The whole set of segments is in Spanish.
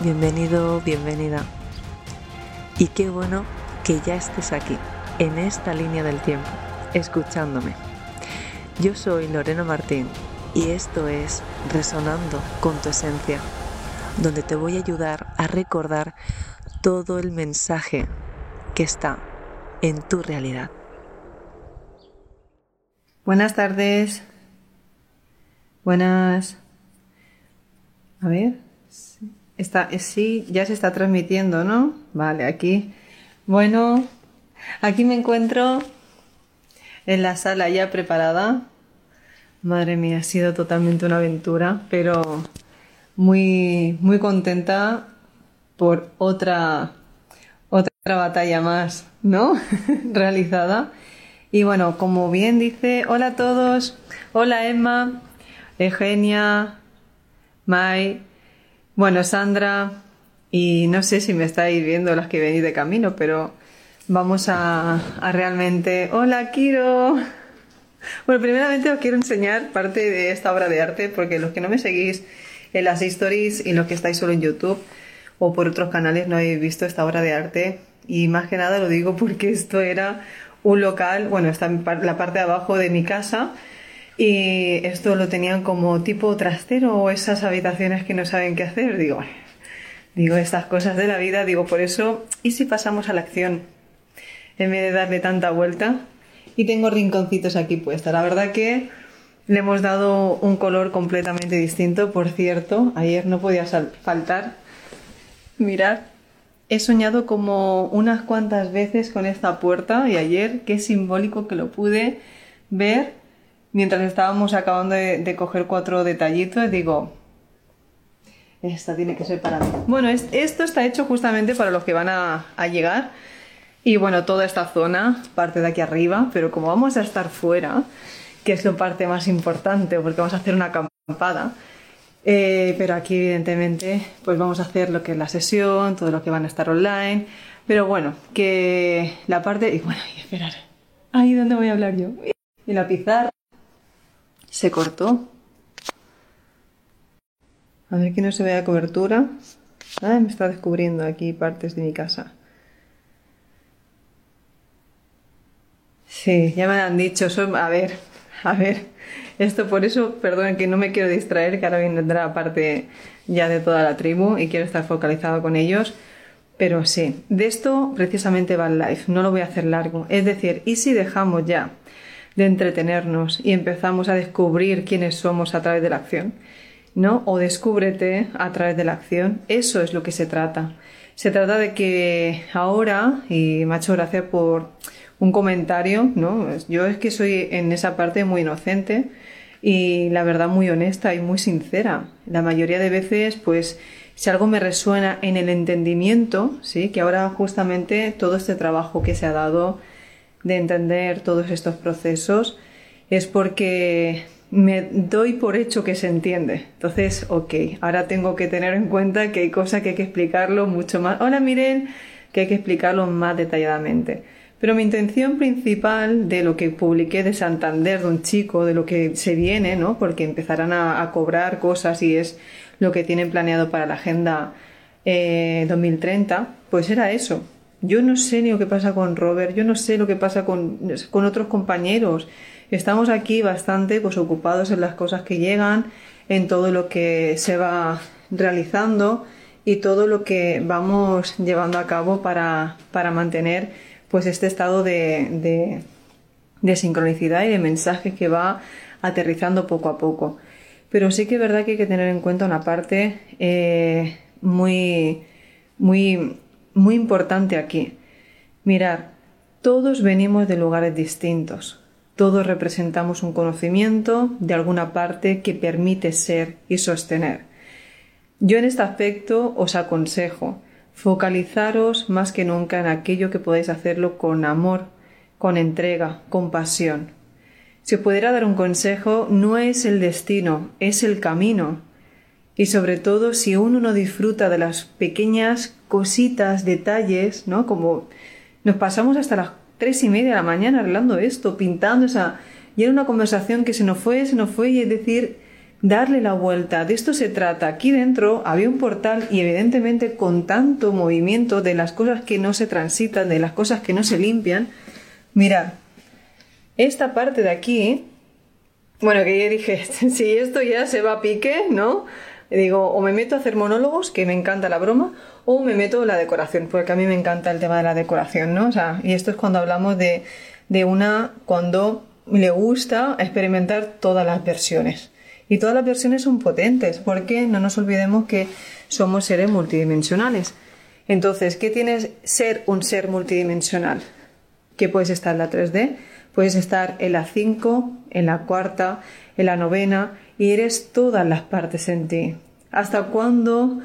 bienvenido, bienvenida. Y qué bueno que ya estés aquí, en esta línea del tiempo, escuchándome. Yo soy Lorena Martín y esto es Resonando con tu Esencia, donde te voy a ayudar a recordar todo el mensaje que está en tu realidad. Buenas tardes. Buenas. A ver. Está, eh, sí, ya se está transmitiendo, ¿no? Vale, aquí. Bueno, aquí me encuentro en la sala ya preparada. Madre mía, ha sido totalmente una aventura, pero muy, muy contenta por otra, otra batalla más, ¿no? Realizada. Y bueno, como bien dice, hola a todos, hola Emma, Eugenia, Mai, bueno, Sandra, y no sé si me estáis viendo las que venís de camino, pero vamos a, realmente... Hola, Kiro. Bueno, primeramente os quiero enseñar parte de esta obra de arte, porque los que no me seguís en las stories y los que estáis solo en YouTube o por otros canales no habéis visto esta obra de arte. Y más que nada lo digo porque esto era un local, bueno, está la parte de abajo de mi casa, y esto lo tenían como tipo trastero o esas habitaciones que no saben qué hacer. Digo, digo, estas cosas de la vida, digo, por eso, ¿y si pasamos a la acción? En vez de darle tanta vuelta. Y tengo rinconcitos aquí puestos. La verdad que le hemos dado un color completamente distinto. Por cierto, ayer no podía faltar. Mirad, he soñado como unas cuantas veces con esta puerta y ayer qué simbólico que lo pude ver mientras estábamos acabando de, coger cuatro detallitos, digo, esta tiene que ser para mí. Bueno, esto está hecho justamente para los que van a, llegar. Y bueno, toda esta zona, parte de aquí arriba, pero como vamos a estar fuera, que es la parte más importante, porque vamos a hacer una acampada, eh, pero aquí evidentemente pues vamos a hacer lo que es la sesión, todo lo que van a estar online, pero bueno, que la parte... Y bueno, y esperar, ahí donde voy a hablar yo. Y la pizarra se cortó. A ver que no se vea cobertura. me está descubriendo aquí partes de mi casa. Sí, ya me han dicho. a ver, a ver. Esto por eso, perdón, que no me quiero distraer, que ahora vendrá parte ya de toda la tribu y quiero estar focalizado con ellos. Pero sí, de esto precisamente va el live, no lo voy a hacer largo. Es decir, ¿y si dejamos ya de entretenernos y empezamos a descubrir quiénes somos a través de la acción, ¿no? O descúbrete a través de la acción. Eso es lo que se trata. Se trata de que ahora, y me ha hecho gracia por un comentario, ¿no? Yo es que soy en esa parte muy inocente y la verdad muy honesta y muy sincera. La mayoría de veces, pues, si algo me resuena en el entendimiento, sí, que ahora justamente todo este trabajo que se ha dado de entender todos estos procesos es porque me doy por hecho que se entiende. Entonces, ok, ahora tengo que tener en cuenta que hay cosas que hay que explicarlo mucho más. Hola, miren, que hay que explicarlo más detalladamente. Pero mi intención principal de lo que publiqué de Santander, de un chico, de lo que se viene, ¿no? Porque empezarán a, cobrar cosas y es lo que tienen planeado para la Agenda 2030, eh, pues era eso, yo no sé ni lo que pasa con Robert, yo no sé lo que pasa con, con otros compañeros. Estamos aquí bastante pues, ocupados en las cosas que llegan, en todo lo que se va realizando y todo lo que vamos llevando a cabo para, para mantener pues este estado de, de, de, sincronicidad y de mensajes que va aterrizando poco a poco. Pero sí que es verdad que hay que tener en cuenta una parte eh, muy, muy muy importante aquí. Mirar, todos venimos de lugares distintos. Todos representamos un conocimiento de alguna parte que permite ser y sostener. Yo en este aspecto os aconsejo focalizaros más que nunca en aquello que podéis hacerlo con amor, con entrega, con pasión. Si os pudiera dar un consejo, no es el destino, es el camino. Y sobre todo si uno no disfruta de las pequeñas cositas, detalles, ¿no? Como nos pasamos hasta las tres y media de la mañana arreglando esto, pintando esa... Y era una conversación que se nos fue, se nos fue, y es decir, darle la vuelta. De esto se trata. Aquí dentro había un portal y evidentemente con tanto movimiento de las cosas que no se transitan, de las cosas que no se limpian. Mirad, esta parte de aquí, bueno, que yo dije, si esto ya se va a pique, ¿no? Digo, o me meto a hacer monólogos, que me encanta la broma, o me meto en la decoración, porque a mí me encanta el tema de la decoración, ¿no? O sea, y esto es cuando hablamos de, de una, cuando le gusta experimentar todas las versiones. Y todas las versiones son potentes, porque no nos olvidemos que somos seres multidimensionales. Entonces, ¿qué tienes ser un ser multidimensional? Que puedes estar en la 3D, puedes estar en la 5, en la cuarta, en la novena, y eres todas las partes en ti. ¿Hasta cuándo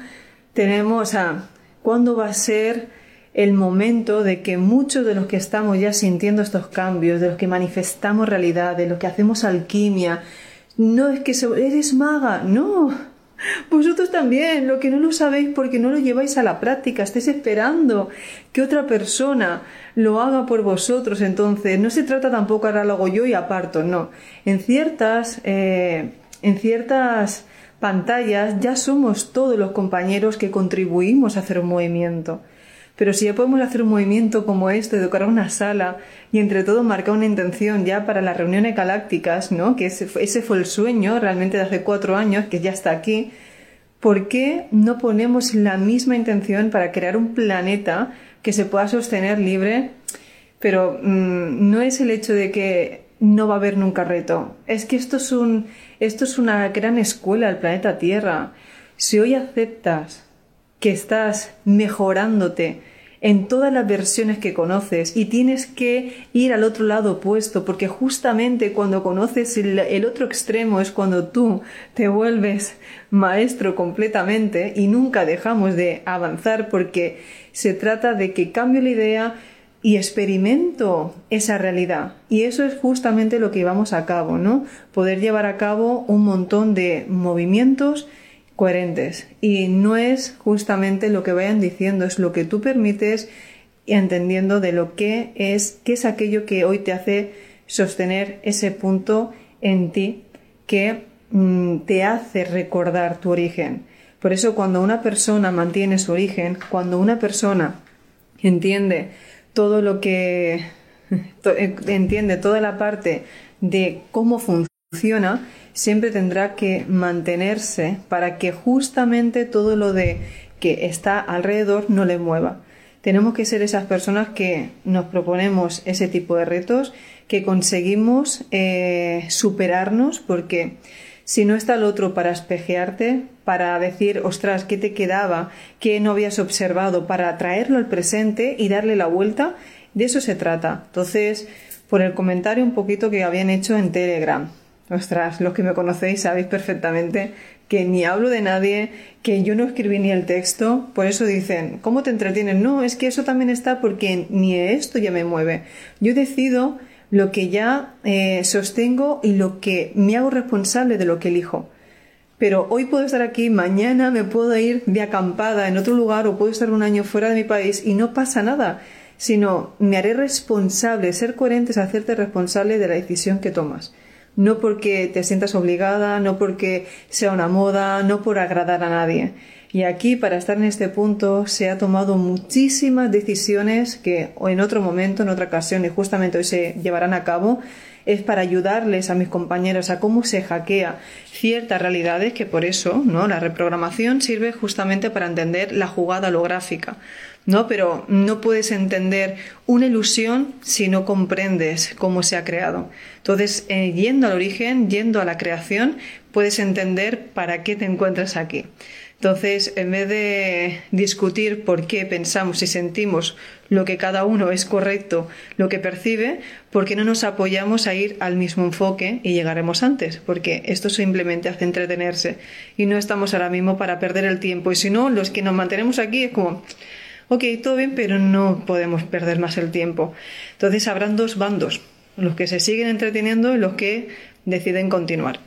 tenemos, a cuándo va a ser el momento de que muchos de los que estamos ya sintiendo estos cambios, de los que manifestamos realidad, de los que hacemos alquimia, no es que eres maga, no. Vosotros también, lo que no lo sabéis porque no lo lleváis a la práctica, estáis esperando que otra persona lo haga por vosotros. Entonces, no se trata tampoco ahora lo hago yo y aparto, no. En ciertas, eh, en ciertas pantallas ya somos todos los compañeros que contribuimos a hacer un movimiento. Pero si ya podemos hacer un movimiento como este, decorar una sala y entre todo marcar una intención ya para las reuniones galácticas, ¿no? Que ese, ese fue el sueño realmente de hace cuatro años, que ya está aquí. ¿Por qué no ponemos la misma intención para crear un planeta que se pueda sostener libre? Pero mm, no es el hecho de que no va a haber nunca reto. Es que esto es, una gran escuela del planeta Tierra. Si hoy aceptas que estás mejorándote en todas las versiones que conoces y tienes que ir al otro lado opuesto porque justamente cuando conoces el, otro extremo es cuando tú te vuelves maestro completamente y nunca dejamos de avanzar porque se trata de que cambio la idea y experimento esa realidad. Y eso es justamente lo que llevamos a cabo, ¿no? Poder llevar a cabo un montón de movimientos coherentes. Y no es justamente lo que vayan diciendo, es lo que tú permites y entendiendo de lo que es, qué es aquello que hoy te hace sostener ese punto en ti que mm, te hace recordar tu origen. Por eso cuando una persona mantiene su origen, cuando una persona entiende todo lo que entiende toda la parte de cómo funciona, siempre tendrá que mantenerse para que justamente todo lo de que está alrededor no le mueva. Tenemos que ser esas personas que nos proponemos ese tipo de retos, que conseguimos eh, superarnos, porque si no está el otro para espejearte, para decir, ostras, ¿qué te quedaba? ¿Qué no habías observado? Para traerlo al presente y darle la vuelta, de eso se trata. Entonces, por el comentario un poquito que habían hecho en Telegram. Ostras, los que me conocéis sabéis perfectamente que ni hablo de nadie, que yo no escribí ni el texto, por eso dicen, ¿cómo te entretienes? No, es que eso también está porque ni esto ya me mueve. Yo decido lo que ya eh, sostengo y lo que me hago responsable de lo que elijo. Pero hoy puedo estar aquí, mañana me puedo ir de acampada en otro lugar o puedo estar un año fuera de mi país y no pasa nada, sino me haré responsable, ser coherente es hacerte responsable de la decisión que tomas no porque te sientas obligada, no porque sea una moda, no por agradar a nadie. Y aquí, para estar en este punto, se ha tomado muchísimas decisiones que en otro momento, en otra ocasión, y justamente hoy se llevarán a cabo, es para ayudarles a mis compañeros a cómo se hackea ciertas realidades que por eso, ¿no? La reprogramación sirve justamente para entender la jugada holográfica. ¿no? Pero no puedes entender una ilusión si no comprendes cómo se ha creado. Entonces, eh, yendo al origen, yendo a la creación, puedes entender para qué te encuentras aquí. Entonces, en vez de discutir por qué pensamos y sentimos lo que cada uno es correcto, lo que percibe, ¿por qué no nos apoyamos a ir al mismo enfoque y llegaremos antes? Porque esto simplemente hace entretenerse y no estamos ahora mismo para perder el tiempo. Y si no, los que nos mantenemos aquí es como, ok, todo bien, pero no podemos perder más el tiempo. Entonces habrán dos bandos, los que se siguen entreteniendo y los que deciden continuar.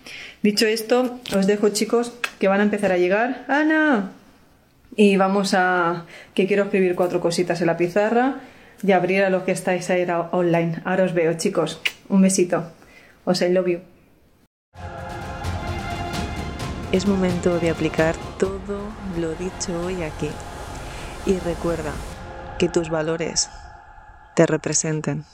Dicho esto, os dejo chicos que van a empezar a llegar. ¡Ana! Y vamos a... que quiero escribir cuatro cositas en la pizarra y abrir a los que estáis ahí online. Ahora os veo chicos. Un besito. Os I love you. es momento de aplicar todo lo dicho hoy aquí. Y recuerda que tus valores te representen.